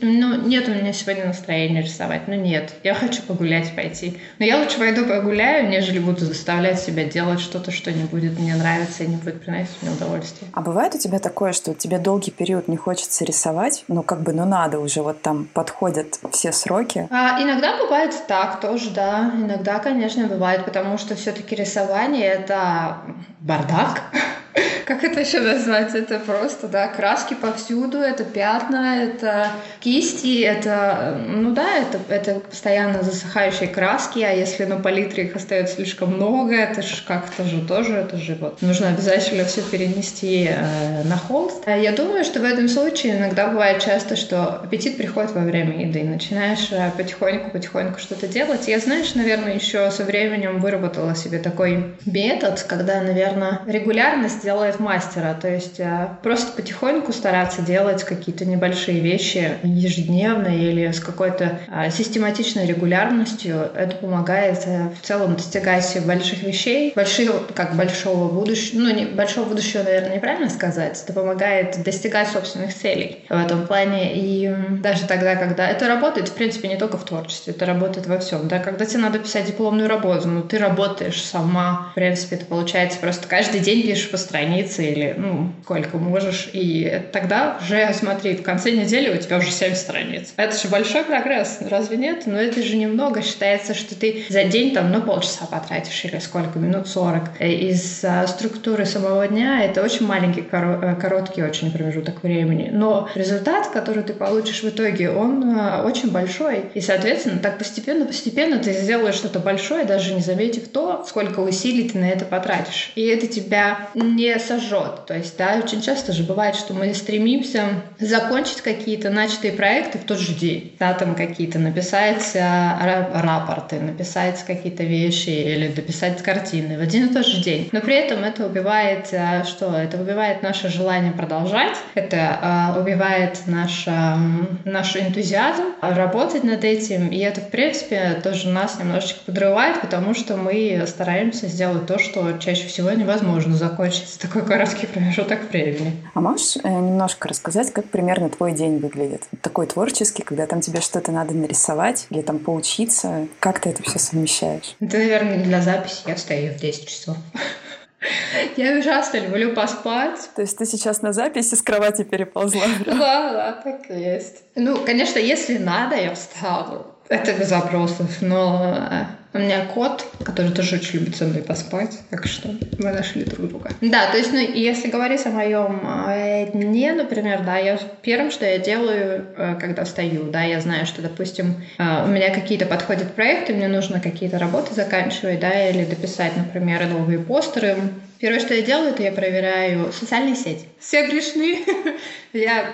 ну, нет у меня сегодня настроения рисовать, ну нет, я хочу погулять пойти. Но я лучше пойду погуляю, нежели буду заставлять себя делать что-то, что не будет мне нравиться и не будет приносить мне удовольствие. А бывает у тебя такое, что тебе долгий период не хочется рисовать, но как бы, ну надо уже, вот там подходят все сроки? А, иногда бывает так тоже, да, иногда, конечно, бывает, потому что все-таки рисование — это бардак, как это еще назвать? Это просто, да, краски повсюду, это пятна, это кисти, это, ну да, это, это постоянно засыхающие краски, а если на палитре их остается слишком много, это же как-то же тоже, это же вот нужно обязательно все перенести э, на холст. А я думаю, что в этом случае иногда бывает часто, что аппетит приходит во время еды, начинаешь потихоньку-потихоньку что-то делать. Я, знаешь, наверное, еще со временем выработала себе такой метод, когда, наверное, регулярность делает мастера. То есть э, просто потихоньку стараться делать какие-то небольшие вещи ежедневно или с какой-то э, систематичной регулярностью. Это помогает э, в целом достигать больших вещей, больших, как большого будущего, ну, не, большого будущего, наверное, неправильно сказать. Это помогает достигать собственных целей в этом плане. И даже тогда, когда это работает, в принципе, не только в творчестве, это работает во всем. Да? Когда тебе надо писать дипломную работу, ну, ты работаешь сама. В принципе, это получается просто каждый день пишешь по месяца или, ну, сколько можешь. И тогда уже, смотри, в конце недели у тебя уже 7 страниц. Это же большой прогресс, разве нет? Но это же немного. Считается, что ты за день там, ну, полчаса потратишь или сколько, минут 40. Э, из структуры самого дня это очень маленький, э, короткий очень промежуток времени. Но результат, который ты получишь в итоге, он э, очень большой. И, соответственно, так постепенно-постепенно ты сделаешь что-то большое, даже не заметив то, сколько усилий ты на это потратишь. И это тебя не сожжет. То есть, да, очень часто же бывает, что мы стремимся закончить какие-то начатые проекты в тот же день. Да, там какие-то написать а, рапорты, написать какие-то вещи или дописать картины в один и тот же день. Но при этом это убивает а, что? Это убивает наше желание продолжать, это а, убивает наш, наш энтузиазм работать над этим, и это, в принципе, тоже нас немножечко подрывает, потому что мы стараемся сделать то, что чаще всего невозможно закончить в такой короткий промежуток времени. А можешь э, немножко рассказать, как примерно твой день выглядит? Такой творческий, когда там тебе что-то надо нарисовать или там поучиться. Как ты это все совмещаешь? Это, наверное, для записи я встаю в 10 часов. Я ужасно люблю поспать. То есть ты сейчас на записи с кровати переползла? Да, да, так и есть. Ну, конечно, если надо, я встану. Это без вопросов, но у меня кот, который тоже очень любит со мной поспать, так что мы нашли друг друга. Да, то есть, ну, если говорить о моем э, дне, например, да, я первым, что я делаю, э, когда встаю, да, я знаю, что, допустим, э, у меня какие-то подходят проекты, мне нужно какие-то работы заканчивать, да, или дописать, например, новые постеры. Первое, что я делаю, это я проверяю социальные сети. Все грешны. Я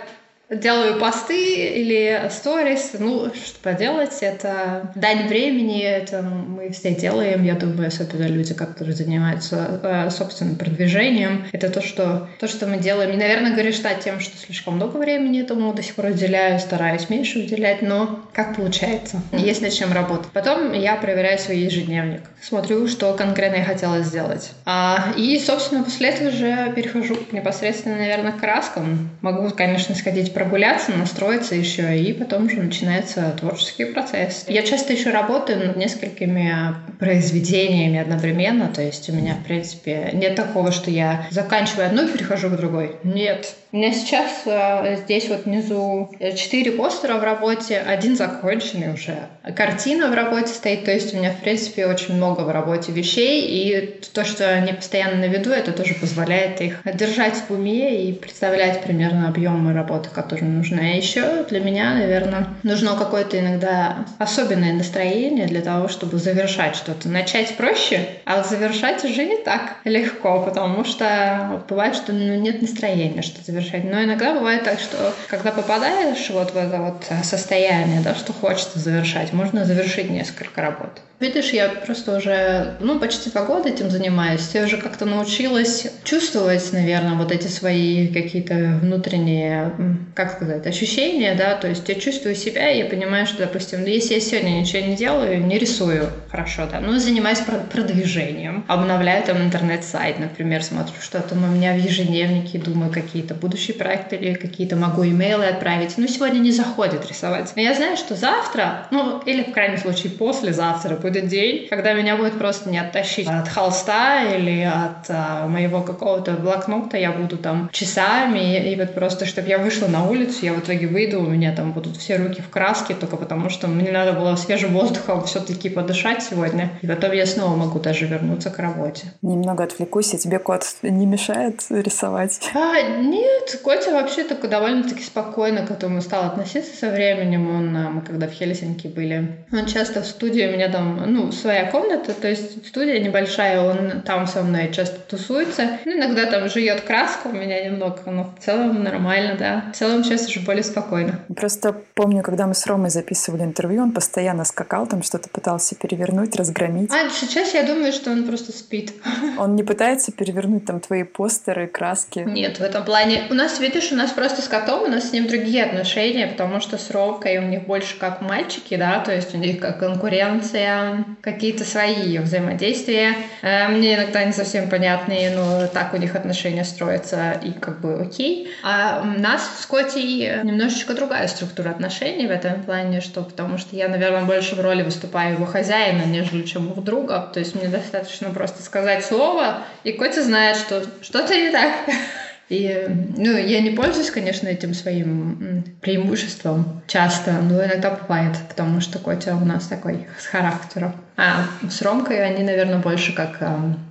делаю посты или сторис, ну, что поделать, это дань времени, это мы все делаем, я думаю, особенно люди, которые занимаются э, собственным продвижением, это то, что, то, что мы делаем. И, наверное, грешна тем, что слишком много времени этому до сих пор уделяю, стараюсь меньше уделять, но как получается, есть над чем работать. Потом я проверяю свой ежедневник, смотрю, что конкретно я хотела сделать. А, и, собственно, после этого уже перехожу непосредственно, наверное, к краскам. Могу, конечно, сходить прогуляться, настроиться еще, и потом уже начинается творческий процесс. Я часто еще работаю над несколькими произведениями одновременно, то есть у меня, в принципе, нет такого, что я заканчиваю одну и перехожу к другой. Нет. У меня сейчас э, здесь вот внизу четыре постера в работе, один законченный уже. Картина в работе стоит, то есть у меня, в принципе, очень много в работе вещей, и то, что они постоянно на виду, это тоже позволяет их держать в уме и представлять примерно объемы работы, которые нужны. А еще для меня, наверное, нужно какое-то иногда особенное настроение для того, чтобы завершать что-то. Начать проще, а завершать уже не так легко, потому что бывает, что ну, нет настроения что завершать. Но иногда бывает так, что когда попадаешь вот в это вот состояние, да, что хочется завершать, можно завершить несколько работ. Видишь, я просто уже, ну, почти два года этим занимаюсь. Я уже как-то научилась чувствовать, наверное, вот эти свои какие-то внутренние, как сказать, ощущения, да, то есть я чувствую себя, и я понимаю, что, допустим, если я сегодня ничего не делаю, не рисую хорошо, да, но занимаюсь продвижением, обновляю там интернет-сайт, например, смотрю, что там у меня в ежедневнике, думаю, какие-то будущие проекты или какие-то могу имейлы отправить, ну, сегодня не заходит рисовать. Но я знаю, что завтра, ну, или, в крайнем случае, послезавтра будет будет день, когда меня будет просто не оттащить от холста или от а, моего какого-то блокнота, я буду там часами, и, и вот просто, чтобы я вышла на улицу, я в итоге выйду, у меня там будут все руки в краске, только потому что мне надо было свежим воздухом все-таки подышать сегодня, и потом я снова могу даже вернуться к работе. Немного отвлекусь, а тебе кот не мешает рисовать? А, нет, Котя вообще только довольно-таки спокойно к этому стал относиться со временем. Он, а, мы когда в Хельсинки были, он часто в студии меня там ну, своя комната, то есть студия небольшая, он там со мной часто тусуется. Ну, иногда там жует краску у меня немного, но в целом нормально, да. В целом сейчас уже более спокойно. Просто помню, когда мы с Ромой записывали интервью, он постоянно скакал, там что-то пытался перевернуть, разгромить. А сейчас я думаю, что он просто спит. Он не пытается перевернуть там твои постеры, краски? Нет, в этом плане. У нас, видишь, у нас просто с котом, у нас с ним другие отношения, потому что с Ровкой у них больше как мальчики, да, то есть у них как конкуренция, какие-то свои взаимодействия. Э, мне иногда не совсем понятные, но так у них отношения строятся и как бы окей. А у нас с Котей немножечко другая структура отношений в этом плане, что потому что я, наверное, больше в роли выступаю его хозяина, нежели чем его друга. То есть мне достаточно просто сказать слово, и Котя знает, что что-то не так. И, ну, я не пользуюсь, конечно, этим своим преимуществом часто, но иногда бывает, потому что Котя у нас такой с характером. А с Ромкой они, наверное, больше как,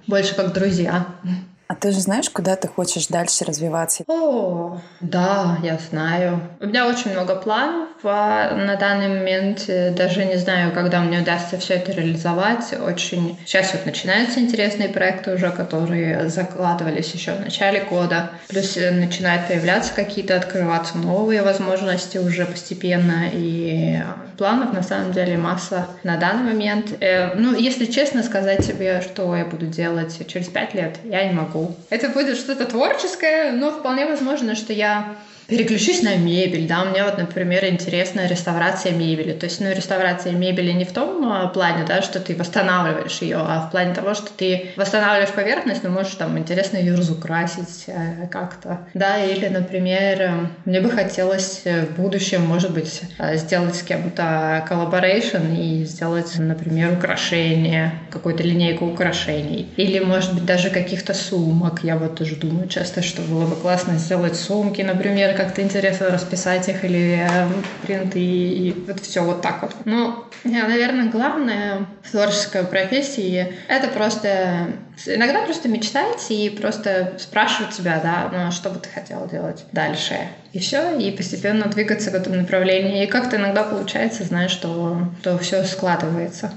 больше как друзья. А ты же знаешь, куда ты хочешь дальше развиваться? О, да, я знаю. У меня очень много планов. А на данный момент даже не знаю, когда мне удастся все это реализовать. Очень сейчас вот начинаются интересные проекты уже, которые закладывались еще в начале года. Плюс начинают появляться какие-то, открываться новые возможности уже постепенно. И планов на самом деле масса на данный момент. Э, ну, если честно сказать тебе, что я буду делать через пять лет, я не могу это будет что-то творческое, но вполне возможно, что я переключусь на мебель, да, мне вот, например, интересна реставрация мебели, то есть, ну, реставрация мебели не в том а, плане, да, что ты восстанавливаешь ее, а в плане того, что ты восстанавливаешь поверхность, но можешь там интересно ее разукрасить э, как-то, да, или, например, э, мне бы хотелось в будущем, может быть, э, сделать с кем-то collaboration и сделать, например, украшение, какую-то линейку украшений, или, может быть, даже каких-то сумок, я вот тоже думаю часто, что было бы классно сделать сумки, например, как-то интересно расписать их или принты и, и вот все вот так вот. Ну, наверное, главное в творческой профессии — это просто иногда просто мечтать и просто спрашивать себя, да, ну, а что бы ты хотел делать дальше. И все, и постепенно двигаться в этом направлении. И как-то иногда получается, знаешь, что, что все складывается.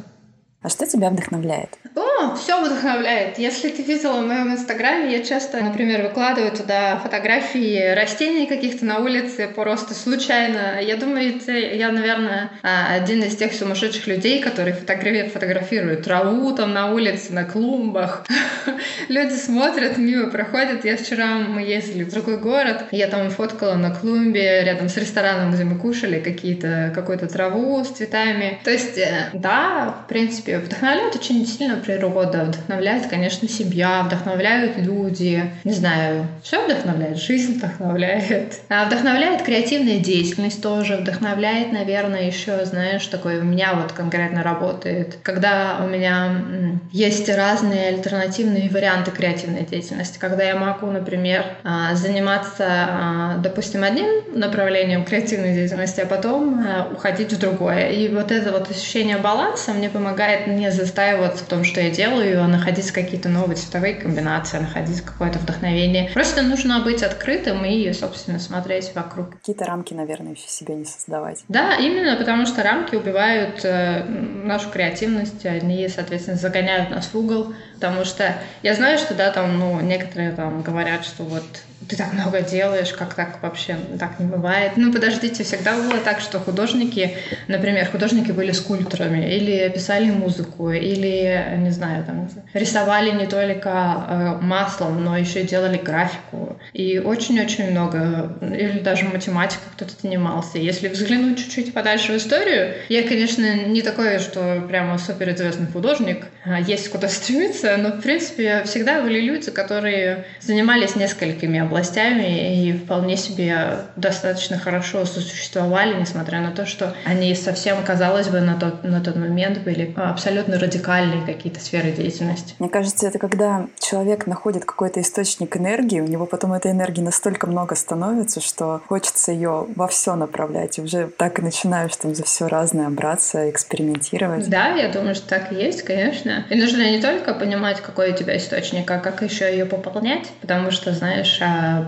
А что тебя вдохновляет? О, все вдохновляет. Если ты видела в моем инстаграме, я часто, например, выкладываю туда фотографии растений каких-то на улице просто случайно. Я думаю, я, наверное, один из тех сумасшедших людей, которые фотографируют траву там на улице, на клумбах. Люди смотрят, мимо проходят. Я вчера, мы ездили в другой город, я там фоткала на клумбе рядом с рестораном, где мы кушали какие-то, какую-то траву с цветами. То есть, э, да, в принципе, вдохновляет очень сильно природа, вдохновляет, конечно, семья, вдохновляют люди, не знаю, все вдохновляет, жизнь вдохновляет. А вдохновляет креативная деятельность тоже, вдохновляет, наверное, еще, знаешь, такое у меня вот конкретно работает, когда у меня есть разные альтернативные варианты креативной деятельности, когда я могу, например, а, заниматься, а, допустим, одним направлением креативной деятельности, а потом а, уходить в другое. И вот это вот ощущение баланса мне помогает не застаиваться в том, что я делаю, а находить какие-то новые цветовые комбинации, находить какое-то вдохновение. Просто нужно быть открытым и, собственно, смотреть вокруг. Какие-то рамки, наверное, еще себе не создавать. Да, именно потому что рамки убивают э, нашу креативность, они, соответственно, загоняют нас в угол, потому что я знаю, что, да, там, ну, некоторые там говорят, что вот ты так много делаешь, как так вообще так не бывает. Ну, подождите, всегда было так, что художники, например, художники были скульпторами, или писали музыку, или, не знаю, там, рисовали не только э, маслом, но еще и делали графику. И очень-очень много, или даже математикой кто-то занимался. Если взглянуть чуть-чуть подальше в историю, я, конечно, не такой, что прямо суперизвестный художник, а есть куда стремиться, но, в принципе, всегда были люди, которые занимались несколькими областями и вполне себе достаточно хорошо сосуществовали, несмотря на то, что они совсем, казалось бы, на тот, на тот момент были абсолютно радикальные какие-то сферы деятельности. Мне кажется, это когда человек находит какой-то источник энергии, у него потом этой энергии настолько много становится, что хочется ее во все направлять. И уже так и начинаешь там за все разное браться, экспериментировать. Да, я думаю, что так и есть, конечно. И нужно не только понимать, какой у тебя источник, а как еще ее пополнять, потому что, знаешь,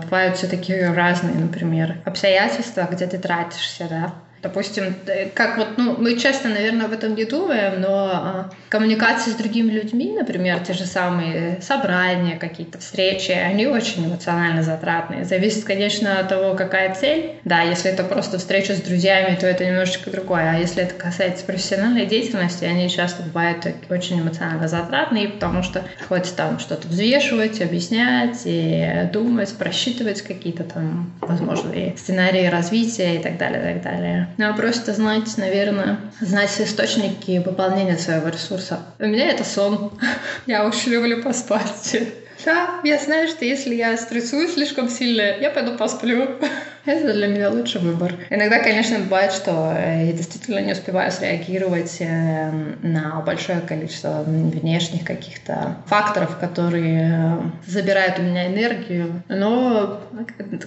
бывают все-таки разные, например, обстоятельства, где ты тратишься, да, Допустим, как вот, ну, мы часто, наверное, об этом не думаем, но а, коммуникации с другими людьми, например, те же самые собрания, какие-то встречи, они очень эмоционально затратные. Зависит, конечно, от того, какая цель. Да, если это просто встреча с друзьями, то это немножечко другое. А если это касается профессиональной деятельности, они часто бывают очень эмоционально затратные, потому что приходится там что-то взвешивать, объяснять и думать, просчитывать какие-то там возможные сценарии развития и так далее, и так далее. Надо просто знать, наверное, знать источники пополнения своего ресурса. У меня это сон. Я очень люблю поспать. Да, я знаю, что если я стрессую слишком сильно, я пойду посплю. Это для меня лучший выбор. Иногда, конечно, бывает, что э, я действительно не успеваю среагировать э, на большое количество внешних каких-то факторов, которые э, забирают у меня энергию. Но,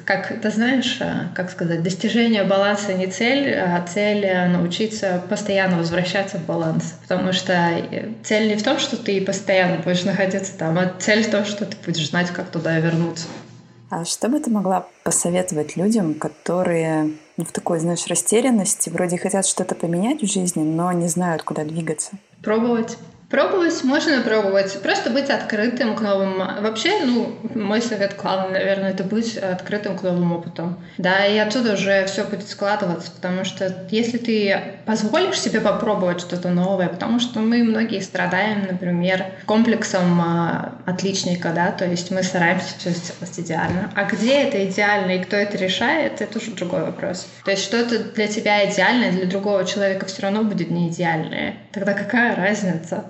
как ты знаешь, как сказать, достижение баланса не цель, а цель научиться постоянно возвращаться в баланс. Потому что цель не в том, что ты постоянно будешь находиться там, а цель в том, что ты будешь знать, как туда вернуться. А что бы ты могла посоветовать людям, которые ну, в такой, знаешь, растерянности, вроде хотят что-то поменять в жизни, но не знают, куда двигаться? Пробовать. Пробовать можно пробовать, просто быть открытым к новым. Вообще, ну, мой совет главный, наверное, это быть открытым к новым опытам. Да, и оттуда уже все будет складываться, потому что если ты позволишь себе попробовать что-то новое, потому что мы многие страдаем, например, комплексом а, отличника, да, то есть мы стараемся все сделать идеально. А где это идеально и кто это решает, это уже другой вопрос. То есть что-то для тебя идеальное, для другого человека все равно будет не идеальное. Тогда какая разница?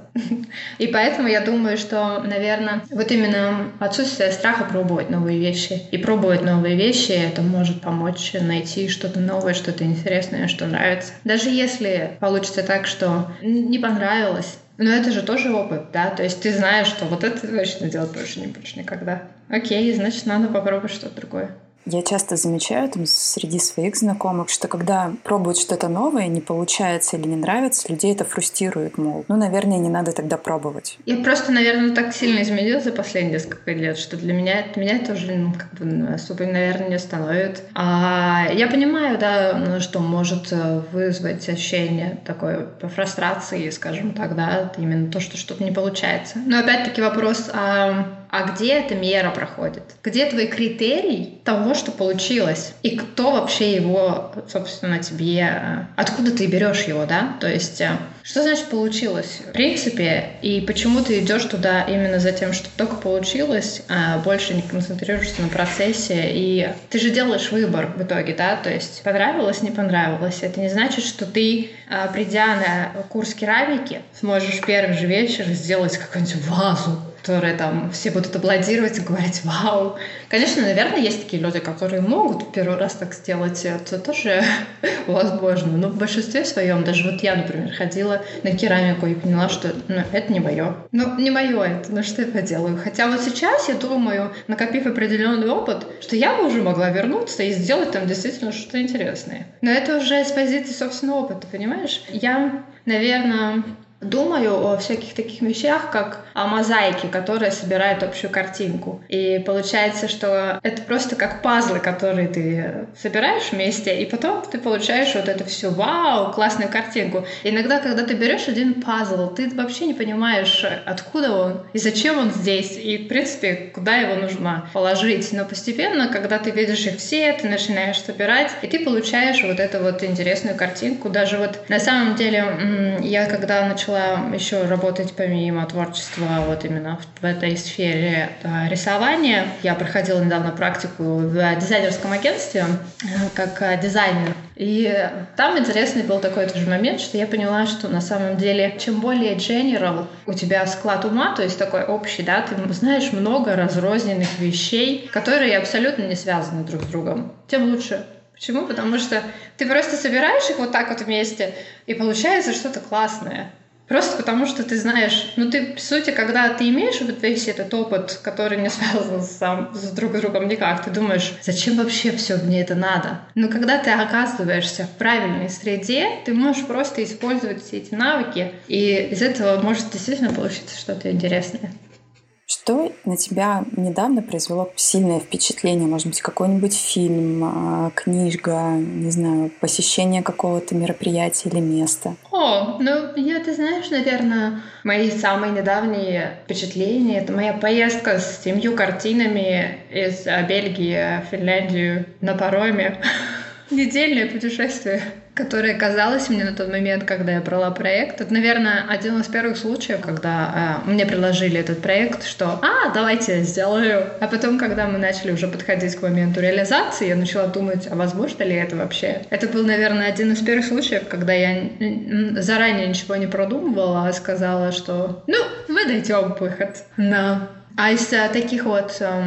И поэтому я думаю, что, наверное, вот именно отсутствие страха пробовать новые вещи. И пробовать новые вещи, это может помочь найти что-то новое, что-то интересное, что нравится. Даже если получится так, что не понравилось, но это же тоже опыт, да? То есть ты знаешь, что вот это точно делать больше не будешь никогда. Окей, значит, надо попробовать что-то другое. Я часто замечаю там среди своих знакомых, что когда пробуют что-то новое, не получается или не нравится, людей это фрустрирует, мол, ну, наверное, не надо тогда пробовать. Я просто, наверное, так сильно изменилась за последние несколько лет, что для меня, меня это уже ну, как бы особо, наверное, не остановит. А я понимаю, да, ну, что может э, вызвать ощущение такой фрустрации, скажем так, да, именно то, что что-то не получается. Но опять-таки вопрос, а а где эта мера проходит? Где твой критерий того, что получилось? И кто вообще его, собственно, тебе... Э, откуда ты берешь его, да? То есть, э, что значит получилось? В принципе, и почему ты идешь туда именно за тем, что только получилось, а больше не концентрируешься на процессе, и ты же делаешь выбор в итоге, да? То есть, понравилось, не понравилось. Это не значит, что ты, э, придя на курс керамики, сможешь первый же вечер сделать какую-нибудь вазу которые там все будут аплодировать и говорить «Вау!». Конечно, наверное, есть такие люди, которые могут первый раз так сделать, это тоже возможно. Но в большинстве своем, даже вот я, например, ходила на керамику и поняла, что ну, это не мое. Ну, не мое это, ну что я поделаю. Хотя вот сейчас я думаю, накопив определенный опыт, что я бы уже могла вернуться и сделать там действительно что-то интересное. Но это уже с позиции собственного опыта, понимаешь? Я, наверное, думаю о всяких таких вещах, как о мозаике, которая собирает общую картинку. И получается, что это просто как пазлы, которые ты собираешь вместе, и потом ты получаешь вот это все, вау, классную картинку. Иногда, когда ты берешь один пазл, ты вообще не понимаешь, откуда он и зачем он здесь, и, в принципе, куда его нужно положить. Но постепенно, когда ты видишь их все, ты начинаешь собирать, и ты получаешь вот эту вот интересную картинку. Даже вот на самом деле, я когда начала начала еще работать помимо творчества вот именно в, этой сфере э, рисования. Я проходила недавно практику в дизайнерском агентстве э, как э, дизайнер. И там интересный был такой тоже момент, что я поняла, что на самом деле, чем более general у тебя склад ума, то есть такой общий, да, ты знаешь много разрозненных вещей, которые абсолютно не связаны друг с другом, тем лучше. Почему? Потому что ты просто собираешь их вот так вот вместе, и получается что-то классное. Просто потому, что ты знаешь, ну ты, по сути, когда ты имеешь вот весь этот опыт, который не связан сам с друг другом никак, ты думаешь, зачем вообще все мне это надо? Но когда ты оказываешься в правильной среде, ты можешь просто использовать все эти навыки, и из этого может действительно получиться что-то интересное. Что на тебя недавно произвело сильное впечатление? Может быть, какой-нибудь фильм, а, книжка, не знаю, посещение какого-то мероприятия или места? О, ну, я, ты знаешь, наверное, мои самые недавние впечатления — это моя поездка с семью картинами из Бельгии в Финляндию на пароме. Недельное путешествие которое казалось мне на тот момент, когда я брала проект. Это, наверное, один из первых случаев, когда э, мне предложили этот проект, что «А, давайте я сделаю». А потом, когда мы начали уже подходить к моменту реализации, я начала думать, а возможно ли это вообще? Это был, наверное, один из первых случаев, когда я заранее ничего не продумывала, а сказала, что «Ну, вы дойдем выход». Да. А из таких вот... А,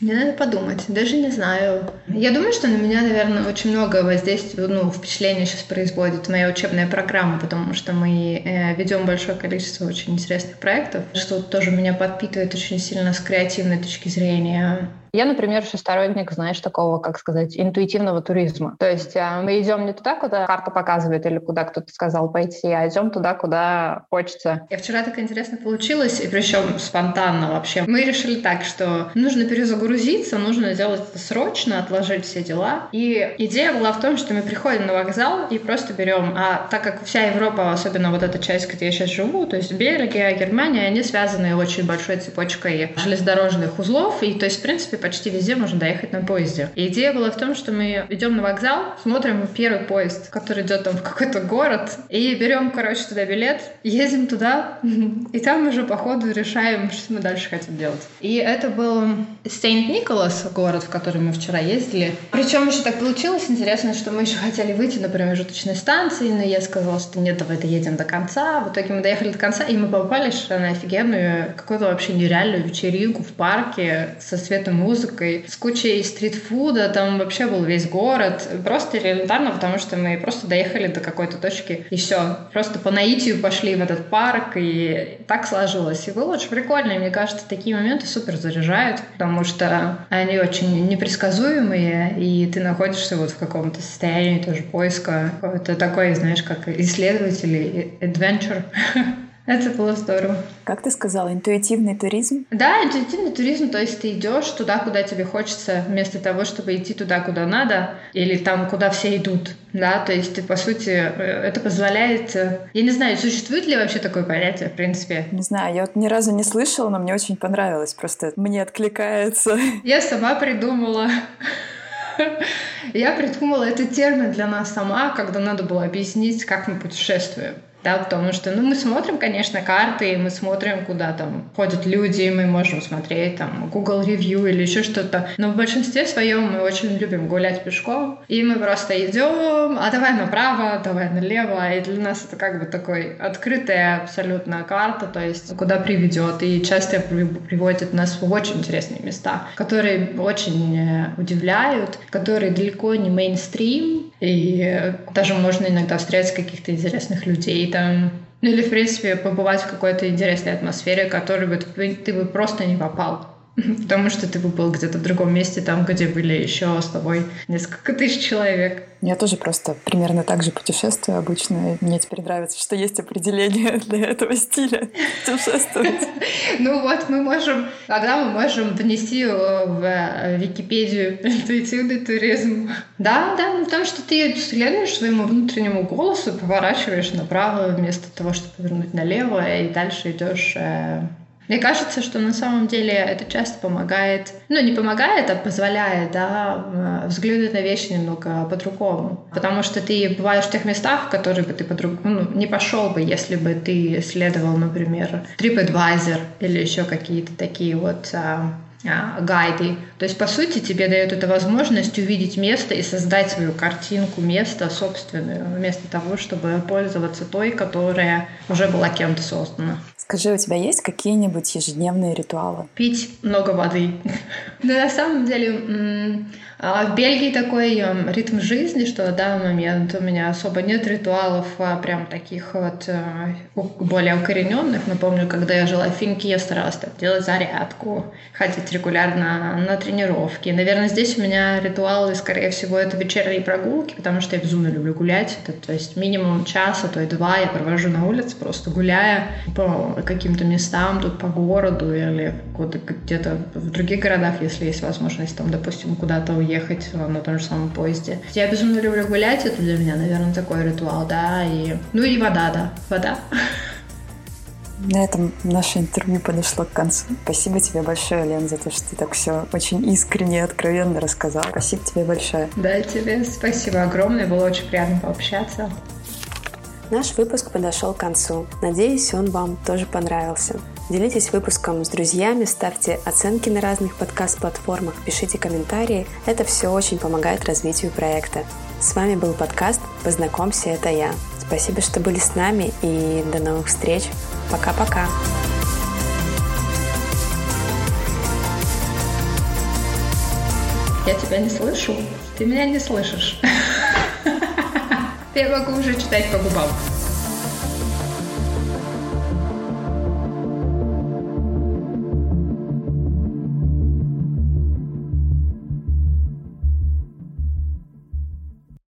мне надо подумать, даже не знаю. Я думаю, что на меня, наверное, очень много воздействия, ну, впечатления сейчас производит моя учебная программа, потому что мы э, ведем большое количество очень интересных проектов, что тоже меня подпитывает очень сильно с креативной точки зрения. Я, например, еще сторонник, знаешь, такого, как сказать, интуитивного туризма. То есть а, мы идем не туда, куда карта показывает или куда кто-то сказал пойти, а идем туда, куда хочется. И вчера так интересно получилось, и причем спонтанно вообще. Мы решили так, что нужно перезагрузиться, нужно сделать это срочно, отложить все дела. И идея была в том, что мы приходим на вокзал и просто берем, а так как вся Европа, особенно вот эта часть, где я сейчас живу, то есть Бельгия, Германия, они связаны очень большой цепочкой железнодорожных узлов, и то есть, в принципе, почти везде можно доехать на поезде. И идея была в том, что мы идем на вокзал, смотрим первый поезд, который идет там в какой-то город, и берем, короче, туда билет, едем туда, и там уже по ходу решаем, что мы дальше хотим делать. И это был Сент-Николас, город, в который мы вчера ездили. Причем еще так получилось интересно, что мы еще хотели выйти на промежуточной станции, но я сказала, что нет, давай доедем до конца. В итоге мы доехали до конца, и мы попали на офигенную, какую-то вообще нереальную вечеринку в парке со светом музыкой, с кучей стритфуда, там вообще был весь город. Просто элементарно, потому что мы просто доехали до какой-то точки, и все. Просто по наитию пошли в этот парк, и так сложилось. И было очень прикольно, и мне кажется, такие моменты супер заряжают, потому что они очень непредсказуемые, и ты находишься вот в каком-то состоянии тоже поиска. Это такой, знаешь, как исследователь, adventure. Это было здорово. Как ты сказала, интуитивный туризм? Да, интуитивный туризм, то есть ты идешь туда, куда тебе хочется, вместо того, чтобы идти туда, куда надо, или там, куда все идут. Да, то есть ты, по сути, э, это позволяет... Э, я не знаю, существует ли вообще такое понятие, в принципе? Не знаю, я вот ни разу не слышала, но мне очень понравилось, просто мне откликается. Я сама придумала. Я придумала этот термин для нас сама, когда надо было объяснить, как мы путешествуем да, потому что, ну, мы смотрим, конечно, карты, и мы смотрим, куда там ходят люди, мы можем смотреть там Google Review или еще что-то, но в большинстве своем мы очень любим гулять пешком, и мы просто идем, а давай направо, давай налево, и для нас это как бы такой открытая абсолютно карта, то есть куда приведет, и часто приводит нас в очень интересные места, которые очень э, удивляют, которые далеко не мейнстрим, и даже можно иногда встретить каких-то интересных людей там. Ну или, в принципе, побывать в какой-то интересной атмосфере, в которой бы ты бы просто не попал. Потому что ты бы был где-то в другом месте, там, где были еще с тобой несколько тысяч человек. Я тоже просто примерно так же путешествую обычно. Мне теперь нравится, что есть определение для этого стиля путешествовать. Ну вот, мы можем, тогда мы можем внести в э, Википедию интуитивный туризм. Да, да, потому что ты следуешь своему внутреннему голосу, поворачиваешь направо вместо того, чтобы повернуть налево, и дальше идешь э, мне кажется, что на самом деле это часто помогает, ну не помогает, а позволяет, да, взглянуть на вещи немного по-другому. Потому что ты бываешь в тех местах, в которые бы ты по-другому ну, не пошел бы, если бы ты следовал, например, TripAdvisor или еще какие-то такие вот а, а, гайды. То есть, по сути, тебе дает эта возможность увидеть место и создать свою картинку места собственную, вместо того, чтобы пользоваться той, которая уже была кем-то создана. Скажи, у тебя есть какие-нибудь ежедневные ритуалы? Пить много воды. Но на самом деле а в Бельгии такой эм, ритм жизни, что на данный момент у меня особо нет ритуалов а прям таких вот э, более укорененных. Напомню, когда я жила в Финке, я старалась так, делать зарядку, ходить регулярно на тренировки. Наверное, здесь у меня ритуалы, скорее всего, это вечерние прогулки, потому что я безумно люблю гулять. Это, то есть минимум час, а то и два я провожу на улице, просто гуляя по каким-то местам тут по городу или где-то в других городах, если есть возможность, там, допустим, куда-то ехать на том же самом поезде. Я безумно люблю гулять, это для меня, наверное, такой ритуал, да, и... Ну и вода, да, вода. На этом наше интервью подошло к концу. Спасибо тебе большое, Лен, за то, что ты так все очень искренне и откровенно рассказал. Спасибо тебе большое. Да, тебе спасибо огромное. Было очень приятно пообщаться. Наш выпуск подошел к концу. Надеюсь, он вам тоже понравился. Делитесь выпуском с друзьями, ставьте оценки на разных подкаст-платформах, пишите комментарии. Это все очень помогает развитию проекта. С вами был подкаст «Познакомься, это я». Спасибо, что были с нами и до новых встреч. Пока-пока. Я тебя не слышу. Ты меня не слышишь. Я могу уже читать по губам.